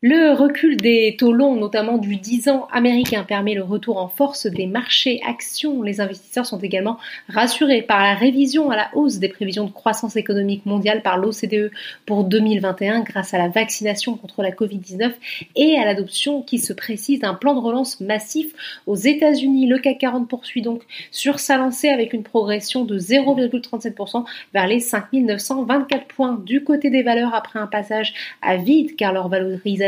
Le recul des taux longs, notamment du 10 ans américain, permet le retour en force des marchés actions. Les investisseurs sont également rassurés par la révision à la hausse des prévisions de croissance économique mondiale par l'OCDE pour 2021 grâce à la vaccination contre la Covid-19 et à l'adoption qui se précise d'un plan de relance massif aux États-Unis. Le CAC 40 poursuit donc sur sa lancée avec une progression de 0,37% vers les 5924 points du côté des valeurs après un passage à vide car leur valorisation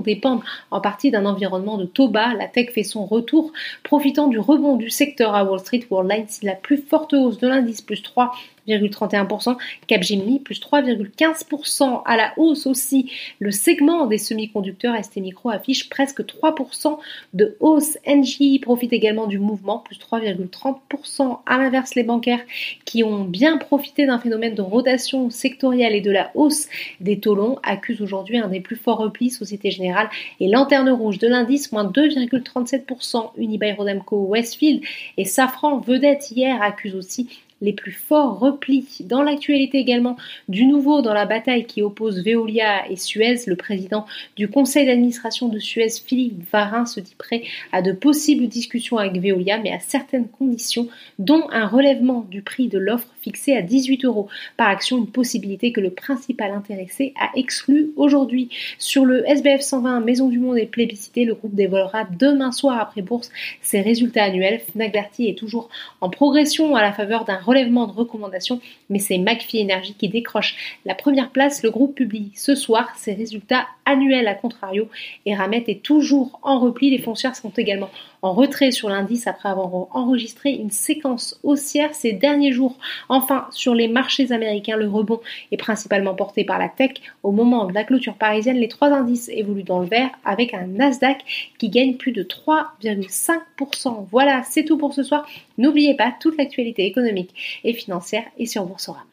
dépendent en partie d'un environnement de taux bas. La tech fait son retour, profitant du rebond du secteur à Wall Street. Worldline, c'est la plus forte hausse de l'indice, plus 3 3,31%, Capgemini plus 3,15% à la hausse aussi. Le segment des semi-conducteurs ST Micro affiche presque 3% de hausse. NJ profite également du mouvement plus 3,30%. À l'inverse, les bancaires qui ont bien profité d'un phénomène de rotation sectorielle et de la hausse des taux longs accusent aujourd'hui un des plus forts replis Société Générale et Lanterne Rouge de l'indice moins 2,37%. Unibail Rodamco, Westfield et Safran vedette hier accusent aussi les plus forts replis. Dans l'actualité également, du nouveau dans la bataille qui oppose Veolia et Suez, le président du conseil d'administration de Suez, Philippe Varin, se dit prêt à de possibles discussions avec Veolia, mais à certaines conditions, dont un relèvement du prix de l'offre fixé à 18 euros par action, une possibilité que le principal intéressé a exclu aujourd'hui. Sur le SBF 120, Maison du Monde est plébiscité, le groupe dévoilera demain soir après bourse ses résultats annuels. Fnac Darty est toujours en progression à la faveur d'un relèvement de recommandations, mais c'est McPhee Energy qui décroche la première place. Le groupe publie ce soir ses résultats annuels à contrario et Ramet est toujours en repli. Les foncières sont également en retrait sur l'indice après avoir enregistré une séquence haussière ces derniers jours. Enfin, sur les marchés américains, le rebond est principalement porté par la tech. Au moment de la clôture parisienne, les trois indices évoluent dans le vert avec un Nasdaq qui gagne plus de 3,5%. Voilà, c'est tout pour ce soir. N'oubliez pas, toute l'actualité économique et financière est sur Boursorama.